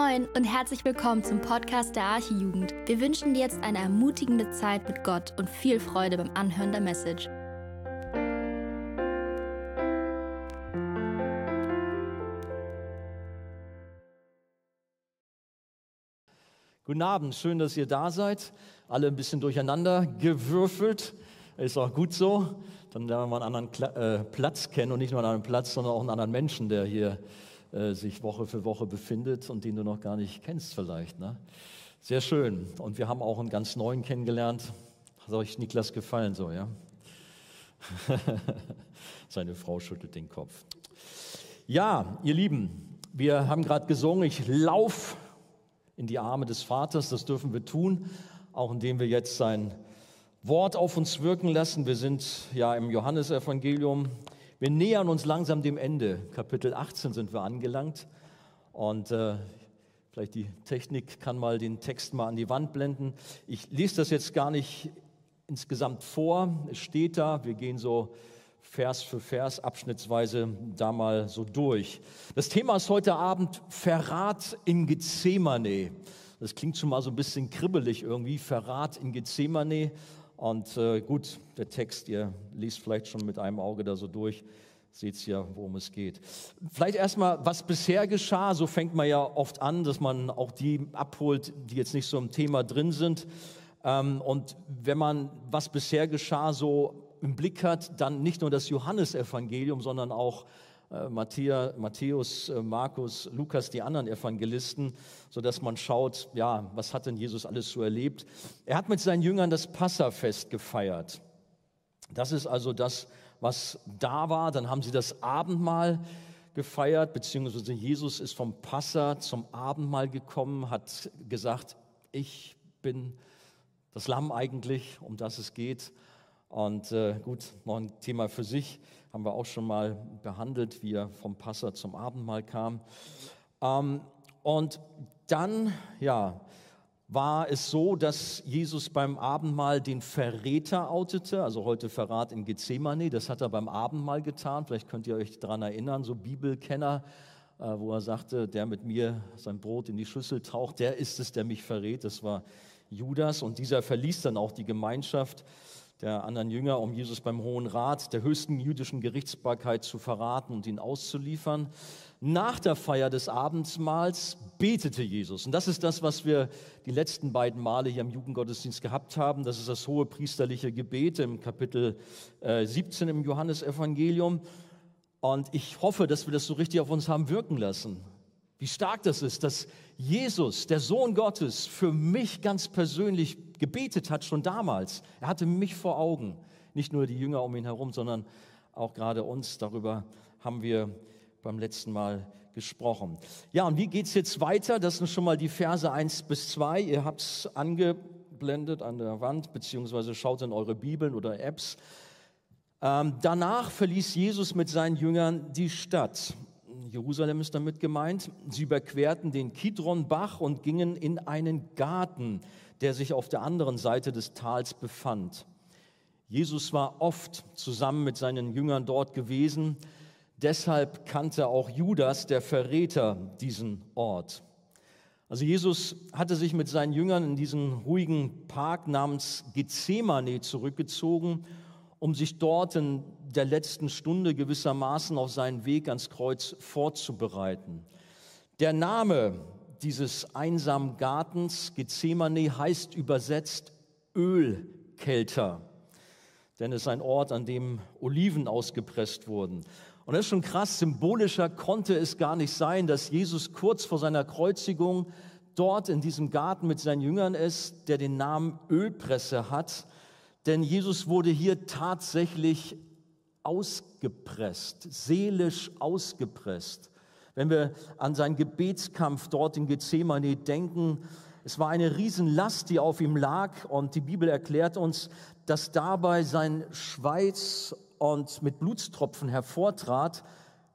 Moin und herzlich willkommen zum Podcast der Archijugend. Wir wünschen dir jetzt eine ermutigende Zeit mit Gott und viel Freude beim Anhören der Message. Guten Abend, schön, dass ihr da seid. Alle ein bisschen durcheinander gewürfelt. Ist auch gut so. Dann lernen wir einen anderen äh, Platz kennen und nicht nur einen anderen Platz, sondern auch einen anderen Menschen, der hier äh, sich Woche für Woche befindet und den du noch gar nicht kennst vielleicht. Ne? Sehr schön. Und wir haben auch einen ganz neuen kennengelernt. Hat euch Niklas gefallen so, ja? Seine Frau schüttelt den Kopf. Ja, ihr Lieben, wir haben gerade gesungen, ich lauf in die Arme des Vaters. Das dürfen wir tun, auch indem wir jetzt sein Wort auf uns wirken lassen. Wir sind ja im Johannesevangelium wir nähern uns langsam dem Ende. Kapitel 18 sind wir angelangt. Und äh, vielleicht die Technik kann mal den Text mal an die Wand blenden. Ich lese das jetzt gar nicht insgesamt vor. Es steht da. Wir gehen so Vers für Vers abschnittsweise da mal so durch. Das Thema ist heute Abend Verrat in Gethsemane. Das klingt schon mal so ein bisschen kribbelig irgendwie. Verrat in Gethsemane. Und äh, gut, der Text, ihr liest vielleicht schon mit einem Auge da so durch, seht ja, worum es geht. Vielleicht erstmal, was bisher geschah, so fängt man ja oft an, dass man auch die abholt, die jetzt nicht so im Thema drin sind. Ähm, und wenn man, was bisher geschah, so im Blick hat, dann nicht nur das Johannesevangelium, sondern auch äh, Matthäus, äh, Markus, Lukas, die anderen Evangelisten, sodass man schaut, ja, was hat denn Jesus alles so erlebt? Er hat mit seinen Jüngern das Passafest gefeiert. Das ist also das, was da war. Dann haben sie das Abendmahl gefeiert, beziehungsweise Jesus ist vom Passa zum Abendmahl gekommen, hat gesagt, ich bin das Lamm eigentlich, um das es geht. Und äh, gut, noch ein Thema für sich haben wir auch schon mal behandelt, wie er vom Passer zum Abendmahl kam. Ähm, und dann, ja, war es so, dass Jesus beim Abendmahl den Verräter outete, also heute Verrat in Gethsemane, das hat er beim Abendmahl getan, vielleicht könnt ihr euch daran erinnern, so Bibelkenner, äh, wo er sagte, der mit mir sein Brot in die Schüssel taucht, der ist es, der mich verrät, das war Judas. Und dieser verließ dann auch die Gemeinschaft der anderen Jünger, um Jesus beim Hohen Rat der höchsten jüdischen Gerichtsbarkeit zu verraten und ihn auszuliefern. Nach der Feier des Abendmahls betete Jesus. Und das ist das, was wir die letzten beiden Male hier im Jugendgottesdienst gehabt haben. Das ist das hohe priesterliche Gebet im Kapitel 17 äh, im Johannesevangelium. Und ich hoffe, dass wir das so richtig auf uns haben wirken lassen. Wie stark das ist, dass Jesus, der Sohn Gottes, für mich ganz persönlich gebetet hat, schon damals. Er hatte mich vor Augen. Nicht nur die Jünger um ihn herum, sondern auch gerade uns. Darüber haben wir beim letzten Mal gesprochen. Ja, und wie geht es jetzt weiter? Das sind schon mal die Verse 1 bis 2. Ihr habt es angeblendet an der Wand, beziehungsweise schaut in eure Bibeln oder Apps. Ähm, danach verließ Jesus mit seinen Jüngern die Stadt. Jerusalem ist damit gemeint. Sie überquerten den Kidronbach und gingen in einen Garten, der sich auf der anderen Seite des Tals befand. Jesus war oft zusammen mit seinen Jüngern dort gewesen. Deshalb kannte auch Judas, der Verräter, diesen Ort. Also Jesus hatte sich mit seinen Jüngern in diesen ruhigen Park namens Gethsemane zurückgezogen, um sich dort in der letzten Stunde gewissermaßen auf seinen Weg ans Kreuz vorzubereiten. Der Name dieses einsamen Gartens, Gethsemane, heißt übersetzt Ölkelter, denn es ist ein Ort, an dem Oliven ausgepresst wurden. Und das ist schon krass, symbolischer konnte es gar nicht sein, dass Jesus kurz vor seiner Kreuzigung dort in diesem Garten mit seinen Jüngern ist, der den Namen Ölpresse hat. Denn Jesus wurde hier tatsächlich ausgepresst, seelisch ausgepresst. Wenn wir an seinen Gebetskampf dort in Gethsemane denken, es war eine Riesenlast, die auf ihm lag und die Bibel erklärt uns, dass dabei sein Schweiß und mit Blutstropfen hervortrat.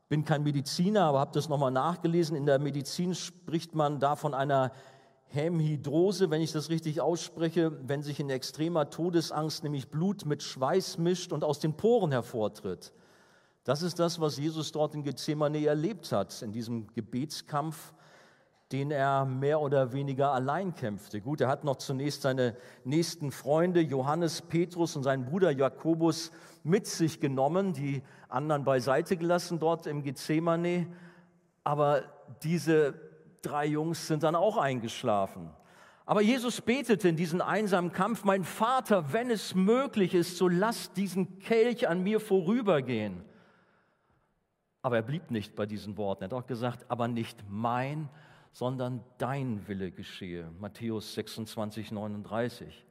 Bin kein Mediziner, aber habe das nochmal nachgelesen. In der Medizin spricht man da von einer Hämhydrose, wenn ich das richtig ausspreche, wenn sich in extremer Todesangst nämlich Blut mit Schweiß mischt und aus den Poren hervortritt. Das ist das, was Jesus dort in Gethsemane erlebt hat, in diesem Gebetskampf. den er mehr oder weniger allein kämpfte. Gut, er hat noch zunächst seine nächsten Freunde, Johannes, Petrus und seinen Bruder Jakobus, mit sich genommen, die anderen beiseite gelassen dort im Gethsemane. Aber diese drei Jungs sind dann auch eingeschlafen. Aber Jesus betete in diesem einsamen Kampf, mein Vater, wenn es möglich ist, so lass diesen Kelch an mir vorübergehen. Aber er blieb nicht bei diesen Worten. Er hat auch gesagt, aber nicht mein, sondern dein Wille geschehe. Matthäus 26, 39.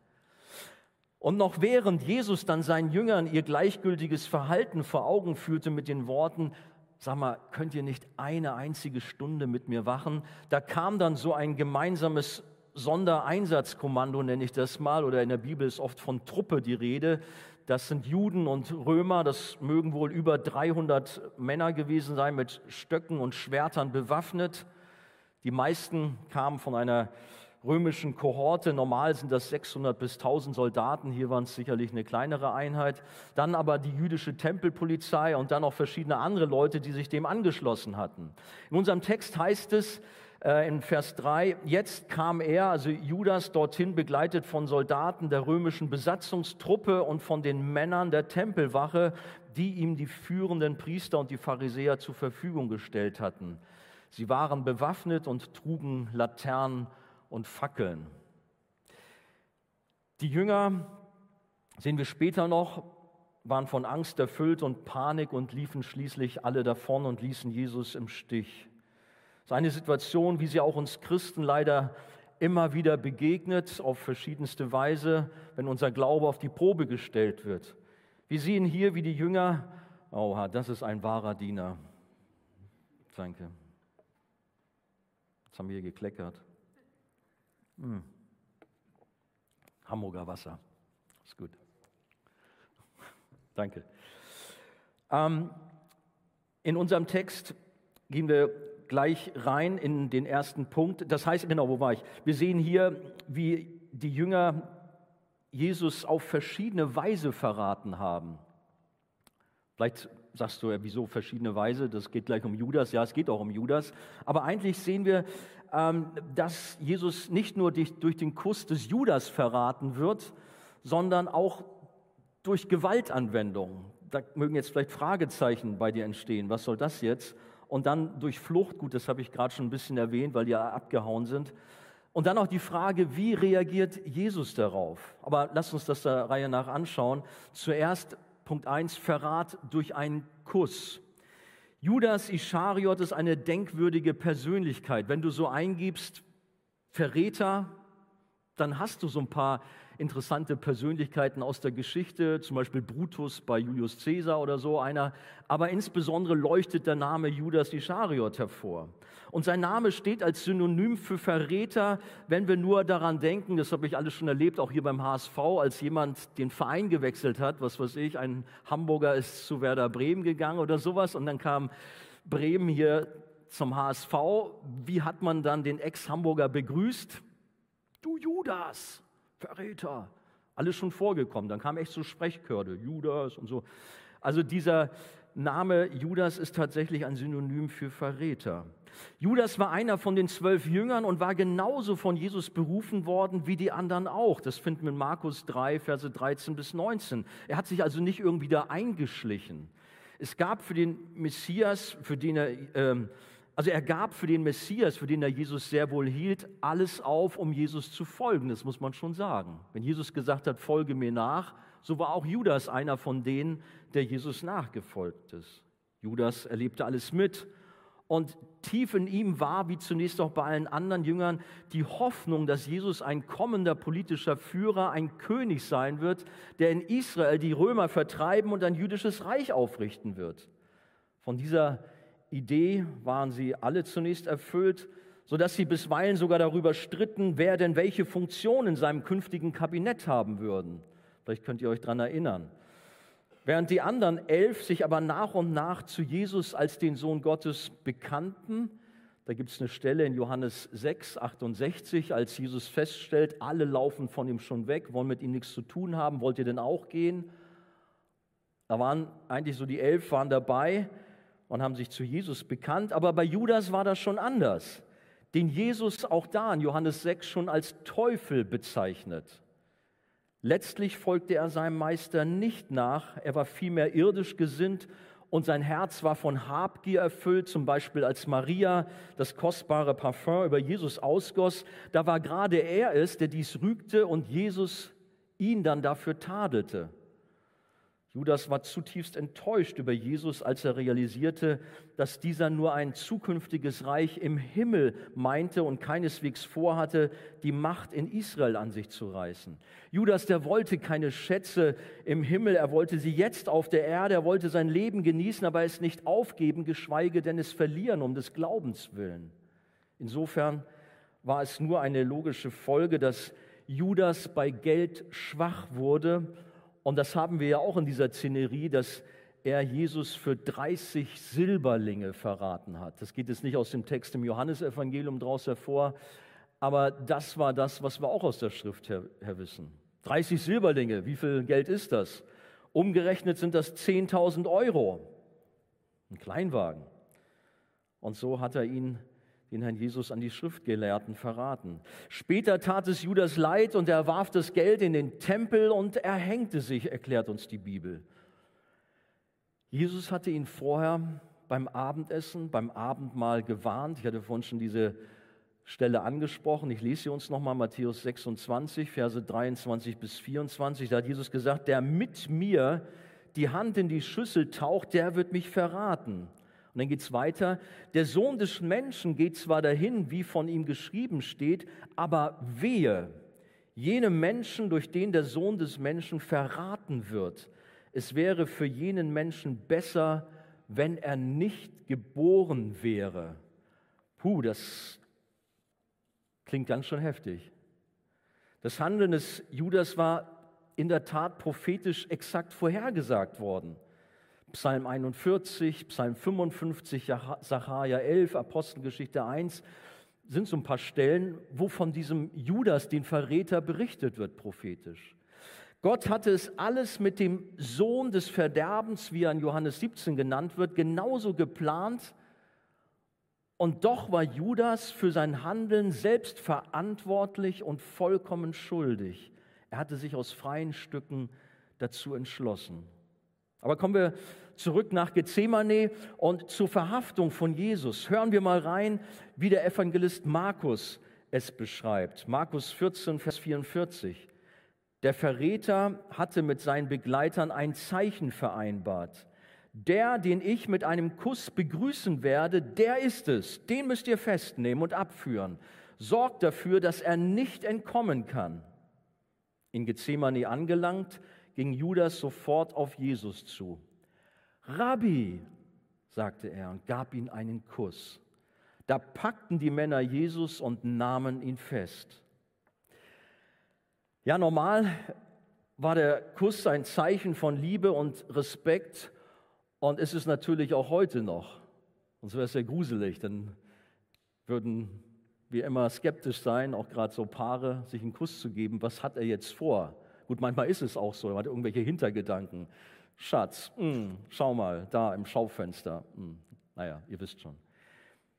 Und noch während Jesus dann seinen Jüngern ihr gleichgültiges Verhalten vor Augen führte mit den Worten, sag mal, könnt ihr nicht eine einzige Stunde mit mir wachen? Da kam dann so ein gemeinsames Sondereinsatzkommando, nenne ich das mal, oder in der Bibel ist oft von Truppe die Rede. Das sind Juden und Römer, das mögen wohl über 300 Männer gewesen sein, mit Stöcken und Schwertern bewaffnet. Die meisten kamen von einer römischen Kohorte. Normal sind das 600 bis 1000 Soldaten. Hier waren es sicherlich eine kleinere Einheit. Dann aber die jüdische Tempelpolizei und dann auch verschiedene andere Leute, die sich dem angeschlossen hatten. In unserem Text heißt es äh, in Vers 3, jetzt kam er, also Judas, dorthin begleitet von Soldaten der römischen Besatzungstruppe und von den Männern der Tempelwache, die ihm die führenden Priester und die Pharisäer zur Verfügung gestellt hatten. Sie waren bewaffnet und trugen Laternen und Fackeln. Die Jünger, sehen wir später noch, waren von Angst erfüllt und Panik und liefen schließlich alle davon und ließen Jesus im Stich. Das ist eine Situation, wie sie auch uns Christen leider immer wieder begegnet, auf verschiedenste Weise, wenn unser Glaube auf die Probe gestellt wird. Wir sehen hier, wie die Jünger, oh, das ist ein wahrer Diener. Danke. Jetzt haben wir hier gekleckert. Hm. Hamburger Wasser. Ist gut. Danke. Ähm, in unserem Text gehen wir gleich rein in den ersten Punkt. Das heißt, genau, wo war ich? Wir sehen hier, wie die Jünger Jesus auf verschiedene Weise verraten haben. Vielleicht sagst du ja, wieso verschiedene Weise? Das geht gleich um Judas. Ja, es geht auch um Judas. Aber eigentlich sehen wir, dass Jesus nicht nur durch den Kuss des Judas verraten wird, sondern auch durch Gewaltanwendung. Da mögen jetzt vielleicht Fragezeichen bei dir entstehen. Was soll das jetzt? Und dann durch Flucht, gut, das habe ich gerade schon ein bisschen erwähnt, weil die ja abgehauen sind. Und dann auch die Frage, wie reagiert Jesus darauf? Aber lass uns das der Reihe nach anschauen. Zuerst Punkt 1, Verrat durch einen Kuss. Judas Ischariot ist eine denkwürdige Persönlichkeit. Wenn du so eingibst, Verräter, dann hast du so ein paar interessante Persönlichkeiten aus der Geschichte, zum Beispiel Brutus bei Julius Caesar oder so einer. Aber insbesondere leuchtet der Name Judas Ischariot hervor. Und sein Name steht als Synonym für Verräter, wenn wir nur daran denken, das habe ich alles schon erlebt, auch hier beim HSV, als jemand den Verein gewechselt hat, was weiß ich, ein Hamburger ist zu Werder Bremen gegangen oder sowas und dann kam Bremen hier zum HSV. Wie hat man dann den Ex-Hamburger begrüßt? Du Judas, Verräter. Alles schon vorgekommen. Dann kam echt so Sprechkörde, Judas und so. Also dieser Name Judas ist tatsächlich ein Synonym für Verräter. Judas war einer von den zwölf Jüngern und war genauso von Jesus berufen worden wie die anderen auch. Das finden wir in Markus 3, Verse 13 bis 19. Er hat sich also nicht irgendwie da eingeschlichen. Es gab für den Messias, für den er ähm, also er gab für den Messias, für den er Jesus sehr wohl hielt, alles auf, um Jesus zu folgen. Das muss man schon sagen. Wenn Jesus gesagt hat, folge mir nach, so war auch Judas einer von denen, der Jesus nachgefolgt ist. Judas erlebte alles mit. Und tief in ihm war, wie zunächst auch bei allen anderen Jüngern, die Hoffnung, dass Jesus ein kommender politischer Führer, ein König sein wird, der in Israel die Römer vertreiben und ein jüdisches Reich aufrichten wird. Von dieser Idee waren sie alle zunächst erfüllt, sodass sie bisweilen sogar darüber stritten, wer denn welche Funktion in seinem künftigen Kabinett haben würden. Vielleicht könnt ihr euch daran erinnern. Während die anderen elf sich aber nach und nach zu Jesus als den Sohn Gottes bekannten, da gibt es eine Stelle in Johannes 6, 68, als Jesus feststellt, alle laufen von ihm schon weg, wollen mit ihm nichts zu tun haben, wollt ihr denn auch gehen? Da waren eigentlich so die elf waren dabei und haben sich zu Jesus bekannt. Aber bei Judas war das schon anders. den Jesus auch da in Johannes 6 schon als Teufel bezeichnet. Letztlich folgte er seinem Meister nicht nach, er war vielmehr irdisch gesinnt und sein Herz war von Habgier erfüllt, zum Beispiel als Maria das kostbare Parfum über Jesus ausgoss. Da war gerade er es, der dies rügte und Jesus ihn dann dafür tadelte. Judas war zutiefst enttäuscht über Jesus, als er realisierte, dass dieser nur ein zukünftiges Reich im Himmel meinte und keineswegs vorhatte, die Macht in Israel an sich zu reißen. Judas, der wollte keine Schätze im Himmel, er wollte sie jetzt auf der Erde, er wollte sein Leben genießen, aber es nicht aufgeben, geschweige denn es verlieren um des Glaubens willen. Insofern war es nur eine logische Folge, dass Judas bei Geld schwach wurde und das haben wir ja auch in dieser Szenerie, dass er Jesus für 30 Silberlinge verraten hat. Das geht jetzt nicht aus dem Text im Johannesevangelium daraus hervor, aber das war das, was wir auch aus der Schrift her, her wissen. 30 Silberlinge, wie viel Geld ist das? Umgerechnet sind das 10.000 Euro. Ein Kleinwagen. Und so hat er ihn den Herrn Jesus an die Schriftgelehrten verraten. Später tat es Judas leid und er warf das Geld in den Tempel und erhängte sich, erklärt uns die Bibel. Jesus hatte ihn vorher beim Abendessen, beim Abendmahl gewarnt. Ich hatte vorhin schon diese Stelle angesprochen. Ich lese sie uns nochmal, Matthäus 26, Verse 23 bis 24. Da hat Jesus gesagt, der mit mir die Hand in die Schüssel taucht, der wird mich verraten. Und dann geht es weiter. Der Sohn des Menschen geht zwar dahin, wie von ihm geschrieben steht, aber wehe, jenem Menschen, durch den der Sohn des Menschen verraten wird. Es wäre für jenen Menschen besser, wenn er nicht geboren wäre. Puh, das klingt ganz schön heftig. Das Handeln des Judas war in der Tat prophetisch exakt vorhergesagt worden. Psalm 41, Psalm 55, Sacharja 11, Apostelgeschichte 1 sind so ein paar Stellen, wo von diesem Judas, den Verräter, berichtet wird prophetisch. Gott hatte es alles mit dem Sohn des Verderbens, wie er in Johannes 17 genannt wird, genauso geplant. Und doch war Judas für sein Handeln selbst verantwortlich und vollkommen schuldig. Er hatte sich aus freien Stücken dazu entschlossen. Aber kommen wir zurück nach Gethsemane und zur Verhaftung von Jesus. Hören wir mal rein, wie der Evangelist Markus es beschreibt. Markus 14, Vers 44. Der Verräter hatte mit seinen Begleitern ein Zeichen vereinbart. Der, den ich mit einem Kuss begrüßen werde, der ist es. Den müsst ihr festnehmen und abführen. Sorgt dafür, dass er nicht entkommen kann. In Gethsemane angelangt, ging Judas sofort auf Jesus zu. Rabbi, sagte er und gab ihm einen Kuss. Da packten die Männer Jesus und nahmen ihn fest. Ja, normal war der Kuss ein Zeichen von Liebe und Respekt und ist es natürlich auch heute noch. Sonst wäre es ja gruselig, dann würden wir immer skeptisch sein, auch gerade so Paare, sich einen Kuss zu geben. Was hat er jetzt vor? Gut, manchmal ist es auch so, er hat irgendwelche Hintergedanken. Schatz, mh, hm, schau mal, da im Schaufenster. Mh, hm, naja, ihr wisst schon.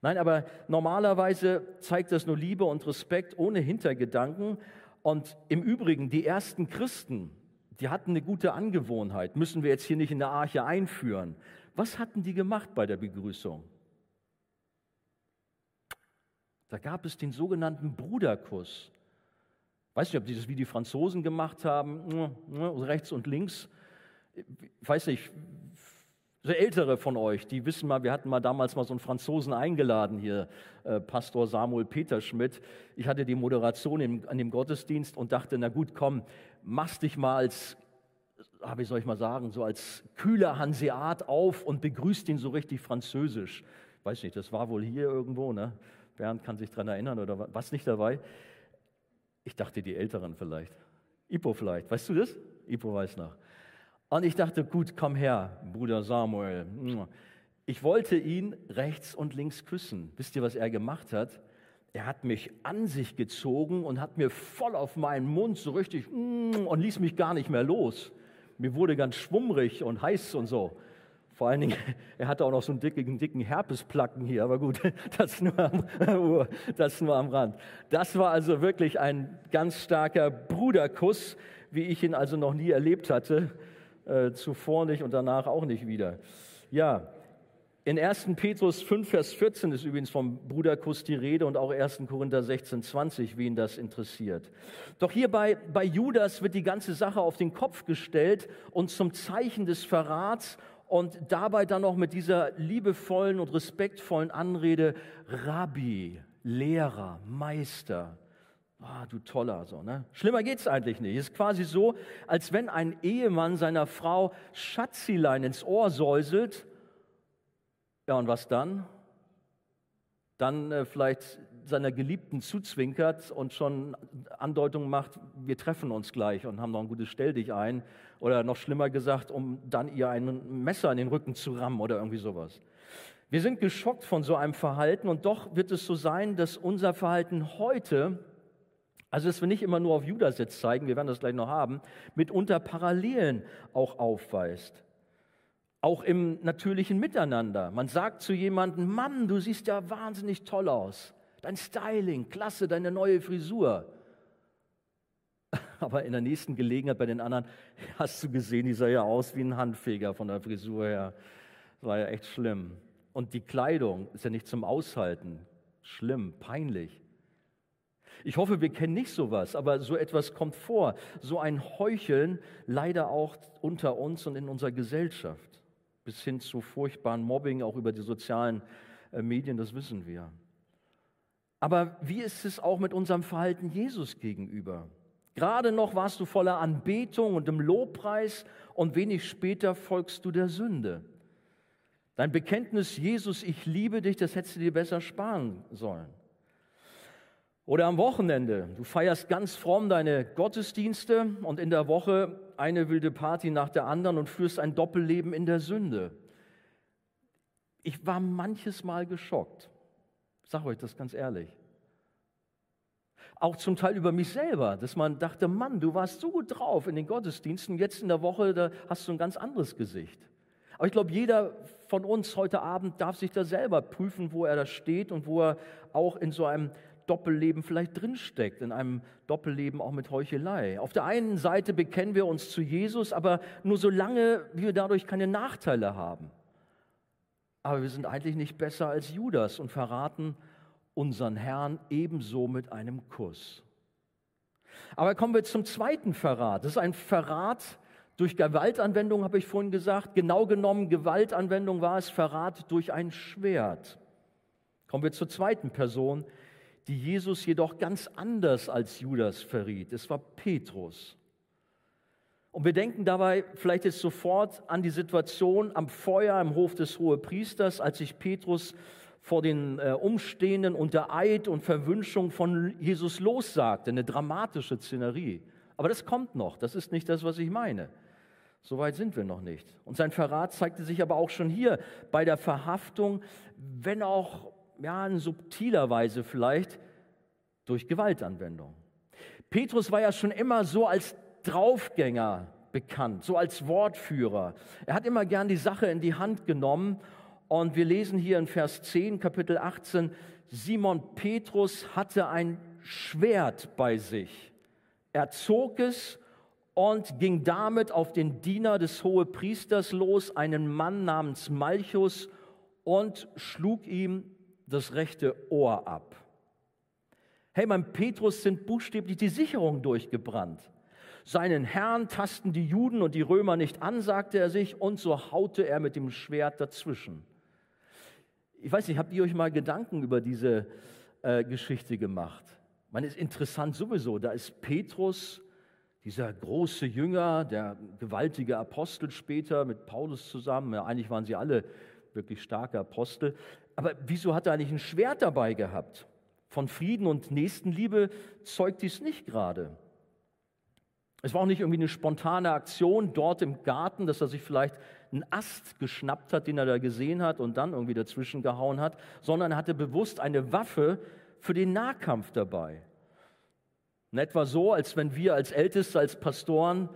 Nein, aber normalerweise zeigt das nur Liebe und Respekt ohne Hintergedanken. Und im Übrigen, die ersten Christen, die hatten eine gute Angewohnheit, müssen wir jetzt hier nicht in der Arche einführen. Was hatten die gemacht bei der Begrüßung? Da gab es den sogenannten Bruderkuss. Weiß nicht, ob die das wie die Franzosen gemacht haben, rechts und links ich weiß nicht, so Ältere von euch, die wissen mal, wir hatten mal damals mal so einen Franzosen eingeladen hier, äh, Pastor Samuel Peterschmidt. Ich hatte die Moderation im, an dem Gottesdienst und dachte, na gut, komm, machst dich mal als, wie soll ich mal sagen, so als kühler Hanseat auf und begrüßt ihn so richtig französisch. Weiß nicht, das war wohl hier irgendwo, ne? Bernd kann sich daran erinnern oder was nicht dabei? Ich dachte, die Älteren vielleicht. Ipo vielleicht, weißt du das? Ipo weiß noch. Und ich dachte, gut, komm her, Bruder Samuel. Ich wollte ihn rechts und links küssen. Wisst ihr, was er gemacht hat? Er hat mich an sich gezogen und hat mir voll auf meinen Mund so richtig und ließ mich gar nicht mehr los. Mir wurde ganz schwummrig und heiß und so. Vor allen Dingen, er hatte auch noch so einen dicken, dicken Herpesplacken hier, aber gut, das nur, am, das nur am Rand. Das war also wirklich ein ganz starker Bruderkuss, wie ich ihn also noch nie erlebt hatte, äh, zuvor nicht und danach auch nicht wieder. Ja, in 1. Petrus 5, Vers 14 ist übrigens vom Bruderkuss die Rede und auch 1. Korinther 16, 20, wen das interessiert. Doch hier bei, bei Judas wird die ganze Sache auf den Kopf gestellt und zum Zeichen des Verrats und dabei dann noch mit dieser liebevollen und respektvollen Anrede Rabbi, Lehrer, Meister. Ah, du toller, so, ne? Schlimmer geht's eigentlich nicht. Es ist quasi so, als wenn ein Ehemann seiner Frau Schatzilein ins Ohr säuselt ja, und was dann? Dann äh, vielleicht seiner Geliebten zuzwinkert und schon Andeutungen macht, wir treffen uns gleich und haben noch ein gutes Stell dich ein. Oder noch schlimmer gesagt, um dann ihr ein Messer in den Rücken zu rammen oder irgendwie sowas. Wir sind geschockt von so einem Verhalten und doch wird es so sein, dass unser Verhalten heute, also dass wir nicht immer nur auf Judas jetzt zeigen, wir werden das gleich noch haben, mitunter Parallelen auch aufweist auch im natürlichen Miteinander. Man sagt zu jemandem, Mann, du siehst ja wahnsinnig toll aus. Dein Styling, klasse, deine neue Frisur. Aber in der nächsten Gelegenheit bei den anderen hast du gesehen, die sah ja aus wie ein Handfeger von der Frisur her. Das war ja echt schlimm. Und die Kleidung ist ja nicht zum Aushalten. Schlimm, peinlich. Ich hoffe, wir kennen nicht sowas, aber so etwas kommt vor. So ein Heucheln leider auch unter uns und in unserer Gesellschaft bis hin zu furchtbaren Mobbing, auch über die sozialen äh, Medien, das wissen wir. Aber wie ist es auch mit unserem Verhalten Jesus gegenüber? Gerade noch warst du voller Anbetung und im Lobpreis und wenig später folgst du der Sünde. Dein Bekenntnis, Jesus, ich liebe dich, das hättest du dir besser sparen sollen. Oder am Wochenende, du feierst ganz fromm deine Gottesdienste und in der Woche eine wilde Party nach der anderen und führst ein Doppelleben in der Sünde. Ich war manches Mal geschockt. Ich sage euch das ganz ehrlich. Auch zum Teil über mich selber, dass man dachte, Mann, du warst so gut drauf in den Gottesdiensten, jetzt in der Woche, da hast du ein ganz anderes Gesicht. Aber ich glaube, jeder von uns heute Abend darf sich da selber prüfen, wo er da steht und wo er auch in so einem Doppelleben vielleicht drinsteckt, in einem Doppelleben auch mit Heuchelei. Auf der einen Seite bekennen wir uns zu Jesus, aber nur solange wir dadurch keine Nachteile haben. Aber wir sind eigentlich nicht besser als Judas und verraten unseren Herrn ebenso mit einem Kuss. Aber kommen wir zum zweiten Verrat. Das ist ein Verrat durch Gewaltanwendung, habe ich vorhin gesagt. Genau genommen, Gewaltanwendung war es Verrat durch ein Schwert. Kommen wir zur zweiten Person, die Jesus jedoch ganz anders als Judas verriet. Es war Petrus. Und wir denken dabei vielleicht jetzt sofort an die Situation am Feuer im Hof des Hohepriesters, als sich Petrus vor den äh, Umstehenden unter Eid und Verwünschung von Jesus lossagte. Eine dramatische Szenerie. Aber das kommt noch. Das ist nicht das, was ich meine. So weit sind wir noch nicht. Und sein Verrat zeigte sich aber auch schon hier bei der Verhaftung, wenn auch ja, in subtiler Weise vielleicht durch Gewaltanwendung. Petrus war ja schon immer so als Draufgänger bekannt, so als Wortführer. Er hat immer gern die Sache in die Hand genommen und wir lesen hier in Vers 10, Kapitel 18, Simon Petrus hatte ein Schwert bei sich. Er zog es und ging damit auf den Diener des Hohepriesters los, einen Mann namens Malchus, und schlug ihm das rechte Ohr ab. Hey, beim Petrus sind buchstäblich die Sicherungen durchgebrannt. Seinen Herrn tasten die Juden und die Römer nicht an, sagte er sich, und so haute er mit dem Schwert dazwischen. Ich weiß nicht, habt ihr euch mal Gedanken über diese äh, Geschichte gemacht? Man ist interessant sowieso, da ist Petrus, dieser große Jünger, der gewaltige Apostel später mit Paulus zusammen, ja, eigentlich waren sie alle wirklich starke Apostel, aber wieso hat er eigentlich ein Schwert dabei gehabt? Von Frieden und Nächstenliebe zeugt dies nicht gerade. Es war auch nicht irgendwie eine spontane Aktion dort im Garten, dass er sich vielleicht einen Ast geschnappt hat, den er da gesehen hat und dann irgendwie dazwischen gehauen hat, sondern er hatte bewusst eine Waffe für den Nahkampf dabei. Und etwa so, als wenn wir als Älteste, als Pastoren,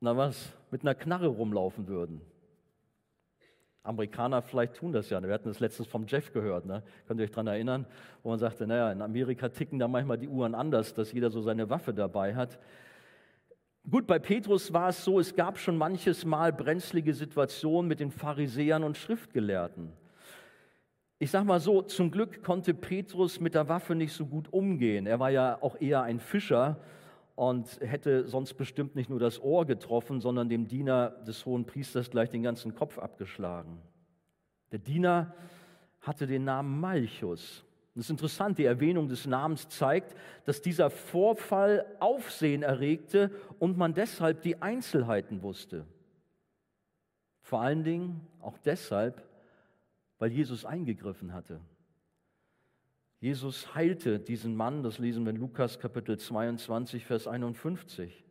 na was, mit einer Knarre rumlaufen würden. Amerikaner vielleicht tun das ja. Wir hatten das letztens vom Jeff gehört. Ne? Könnt ihr euch daran erinnern? Wo man sagte, naja, in Amerika ticken da manchmal die Uhren anders, dass jeder so seine Waffe dabei hat. Gut, bei Petrus war es so, es gab schon manches Mal brenzlige Situationen mit den Pharisäern und Schriftgelehrten. Ich sage mal so, zum Glück konnte Petrus mit der Waffe nicht so gut umgehen. Er war ja auch eher ein Fischer und hätte sonst bestimmt nicht nur das Ohr getroffen, sondern dem Diener des hohen Priesters gleich den ganzen Kopf abgeschlagen. Der Diener hatte den Namen Malchus. Das ist interessant, die Erwähnung des Namens zeigt, dass dieser Vorfall Aufsehen erregte und man deshalb die Einzelheiten wusste. Vor allen Dingen auch deshalb, weil Jesus eingegriffen hatte. Jesus heilte diesen Mann, das lesen wir in Lukas Kapitel 22, Vers 51.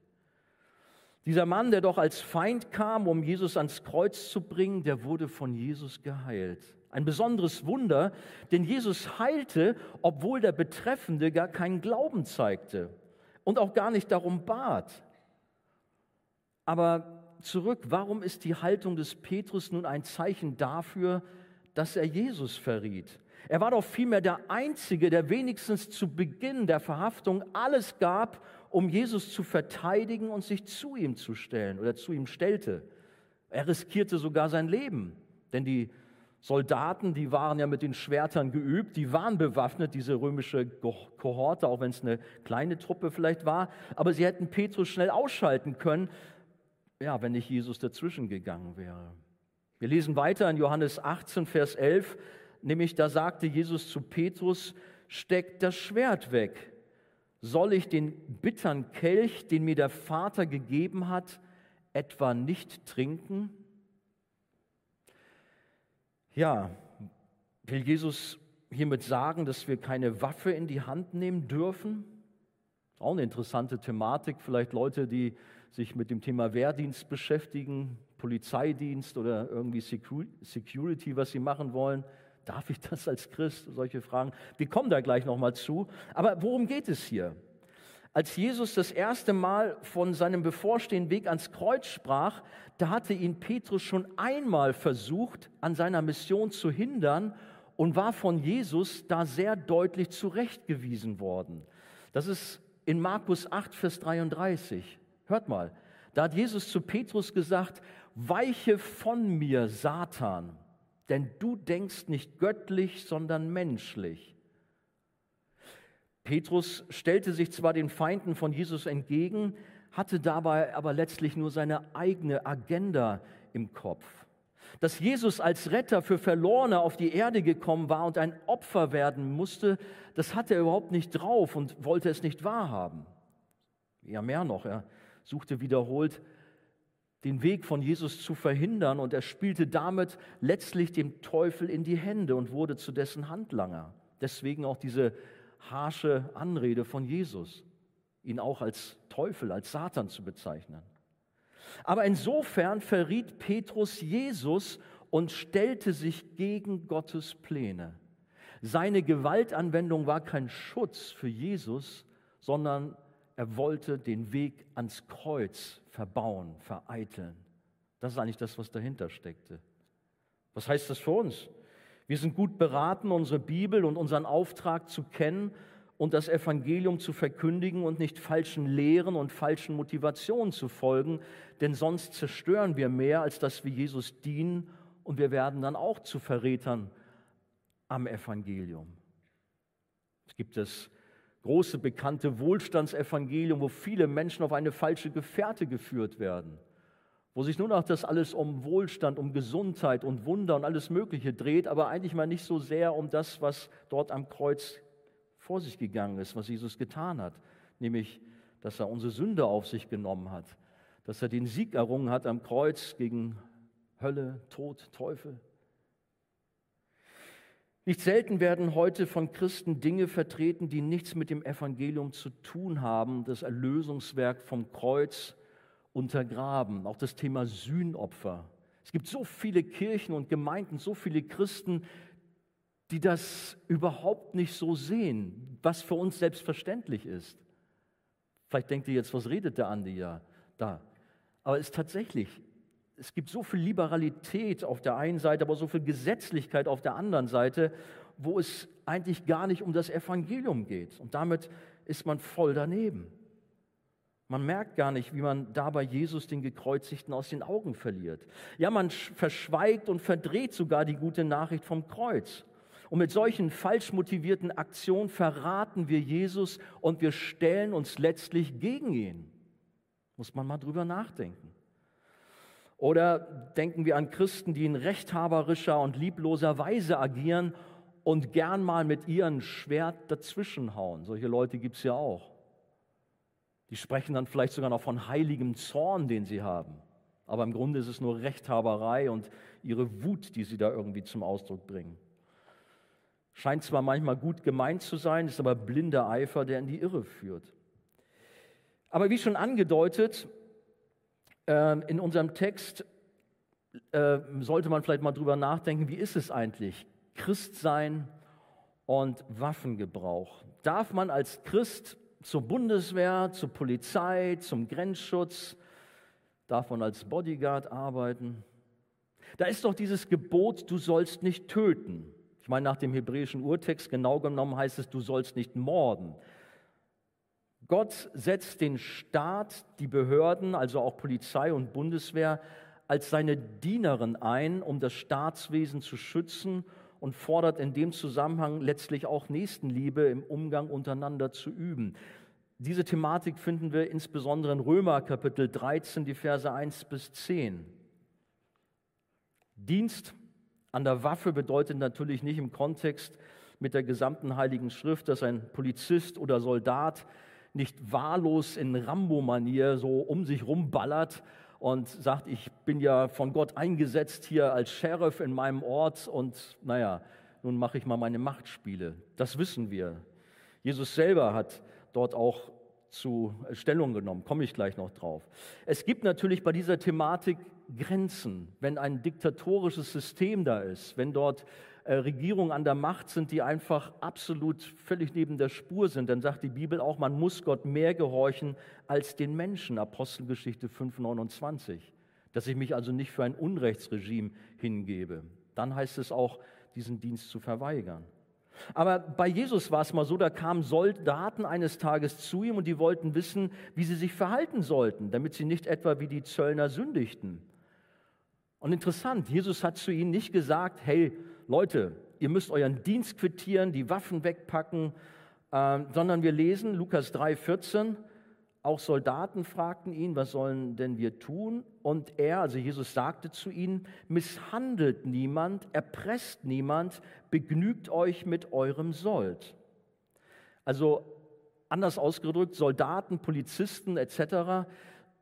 Dieser Mann, der doch als Feind kam, um Jesus ans Kreuz zu bringen, der wurde von Jesus geheilt. Ein besonderes Wunder, denn Jesus heilte, obwohl der Betreffende gar keinen Glauben zeigte und auch gar nicht darum bat. Aber zurück, warum ist die Haltung des Petrus nun ein Zeichen dafür, dass er Jesus verriet? Er war doch vielmehr der Einzige, der wenigstens zu Beginn der Verhaftung alles gab, um Jesus zu verteidigen und sich zu ihm zu stellen oder zu ihm stellte. Er riskierte sogar sein Leben, denn die Soldaten, die waren ja mit den Schwertern geübt, die waren bewaffnet, diese römische Kohorte, auch wenn es eine kleine Truppe vielleicht war. Aber sie hätten Petrus schnell ausschalten können, ja, wenn nicht Jesus dazwischen gegangen wäre. Wir lesen weiter in Johannes 18, Vers 11, nämlich da sagte Jesus zu Petrus, steck das Schwert weg. Soll ich den bittern Kelch, den mir der Vater gegeben hat, etwa nicht trinken? Ja, will Jesus hiermit sagen, dass wir keine Waffe in die Hand nehmen dürfen? Auch eine interessante Thematik. Vielleicht Leute, die sich mit dem Thema Wehrdienst beschäftigen, Polizeidienst oder irgendwie Security, was sie machen wollen. Darf ich das als Christ? Solche Fragen. Wir kommen da gleich nochmal zu. Aber worum geht es hier? Als Jesus das erste Mal von seinem bevorstehenden Weg ans Kreuz sprach, da hatte ihn Petrus schon einmal versucht, an seiner Mission zu hindern und war von Jesus da sehr deutlich zurechtgewiesen worden. Das ist in Markus 8, Vers 33. Hört mal, da hat Jesus zu Petrus gesagt, weiche von mir, Satan, denn du denkst nicht göttlich, sondern menschlich. Petrus stellte sich zwar den Feinden von Jesus entgegen, hatte dabei aber letztlich nur seine eigene Agenda im Kopf. Dass Jesus als Retter für Verlorene auf die Erde gekommen war und ein Opfer werden musste, das hatte er überhaupt nicht drauf und wollte es nicht wahrhaben. Ja, mehr noch, er suchte wiederholt den Weg von Jesus zu verhindern und er spielte damit letztlich dem Teufel in die Hände und wurde zu dessen Handlanger. Deswegen auch diese harsche Anrede von Jesus, ihn auch als Teufel, als Satan zu bezeichnen. Aber insofern verriet Petrus Jesus und stellte sich gegen Gottes Pläne. Seine Gewaltanwendung war kein Schutz für Jesus, sondern er wollte den Weg ans Kreuz verbauen, vereiteln. Das ist eigentlich das, was dahinter steckte. Was heißt das für uns? Wir sind gut beraten, unsere Bibel und unseren Auftrag zu kennen und das Evangelium zu verkündigen und nicht falschen Lehren und falschen Motivationen zu folgen, denn sonst zerstören wir mehr, als dass wir Jesus dienen und wir werden dann auch zu Verrätern am Evangelium. Es gibt das große bekannte Wohlstandsevangelium, wo viele Menschen auf eine falsche Gefährte geführt werden wo sich nur noch das alles um Wohlstand, um Gesundheit und Wunder und alles Mögliche dreht, aber eigentlich mal nicht so sehr um das, was dort am Kreuz vor sich gegangen ist, was Jesus getan hat, nämlich, dass er unsere Sünde auf sich genommen hat, dass er den Sieg errungen hat am Kreuz gegen Hölle, Tod, Teufel. Nicht selten werden heute von Christen Dinge vertreten, die nichts mit dem Evangelium zu tun haben, das Erlösungswerk vom Kreuz, untergraben. Auch das Thema Sühnopfer. Es gibt so viele Kirchen und Gemeinden, so viele Christen, die das überhaupt nicht so sehen, was für uns selbstverständlich ist. Vielleicht denkt ihr jetzt, was redet der Andi ja da? Aber es ist tatsächlich es gibt so viel Liberalität auf der einen Seite, aber so viel Gesetzlichkeit auf der anderen Seite, wo es eigentlich gar nicht um das Evangelium geht. Und damit ist man voll daneben. Man merkt gar nicht, wie man dabei Jesus den Gekreuzigten aus den Augen verliert. Ja, man verschweigt und verdreht sogar die gute Nachricht vom Kreuz. Und mit solchen falsch motivierten Aktionen verraten wir Jesus und wir stellen uns letztlich gegen ihn. Muss man mal drüber nachdenken. Oder denken wir an Christen, die in rechthaberischer und liebloser Weise agieren und gern mal mit ihrem Schwert dazwischenhauen. Solche Leute gibt es ja auch. Die sprechen dann vielleicht sogar noch von heiligem Zorn, den sie haben. Aber im Grunde ist es nur Rechthaberei und ihre Wut, die sie da irgendwie zum Ausdruck bringen. Scheint zwar manchmal gut gemeint zu sein, ist aber blinder Eifer, der in die Irre führt. Aber wie schon angedeutet, in unserem Text äh, sollte man vielleicht mal drüber nachdenken, wie ist es eigentlich, Christsein und Waffengebrauch? Darf man als Christ zur Bundeswehr, zur Polizei, zum Grenzschutz, darf man als Bodyguard arbeiten? Da ist doch dieses Gebot, du sollst nicht töten. Ich meine, nach dem hebräischen Urtext genau genommen heißt es, du sollst nicht morden. Gott setzt den Staat, die Behörden, also auch Polizei und Bundeswehr, als seine Dienerin ein, um das Staatswesen zu schützen und fordert in dem Zusammenhang letztlich auch Nächstenliebe im Umgang untereinander zu üben. Diese Thematik finden wir insbesondere in Römer Kapitel 13, die Verse 1 bis 10. Dienst an der Waffe bedeutet natürlich nicht im Kontext mit der gesamten Heiligen Schrift, dass ein Polizist oder Soldat nicht wahllos in Rambo-Manier so um sich rumballert und sagt, ich bin ja von Gott eingesetzt hier als Sheriff in meinem Ort und naja, nun mache ich mal meine Machtspiele. Das wissen wir. Jesus selber hat dort auch zu Stellung genommen, komme ich gleich noch drauf. Es gibt natürlich bei dieser Thematik Grenzen, wenn ein diktatorisches System da ist, wenn dort äh, Regierungen an der Macht sind, die einfach absolut völlig neben der Spur sind, dann sagt die Bibel auch, man muss Gott mehr gehorchen als den Menschen. Apostelgeschichte 5,29. Dass ich mich also nicht für ein Unrechtsregime hingebe. Dann heißt es auch, diesen Dienst zu verweigern. Aber bei Jesus war es mal so, da kamen Soldaten eines Tages zu ihm und die wollten wissen, wie sie sich verhalten sollten, damit sie nicht etwa wie die Zöllner sündigten. Und interessant, Jesus hat zu ihnen nicht gesagt, hey, Leute, ihr müsst euren Dienst quittieren, die Waffen wegpacken, äh, sondern wir lesen Lukas 3,14. Auch Soldaten fragten ihn, was sollen denn wir tun? Und er, also Jesus sagte zu ihnen, misshandelt niemand, erpresst niemand, begnügt euch mit eurem Sold. Also anders ausgedrückt, Soldaten, Polizisten etc.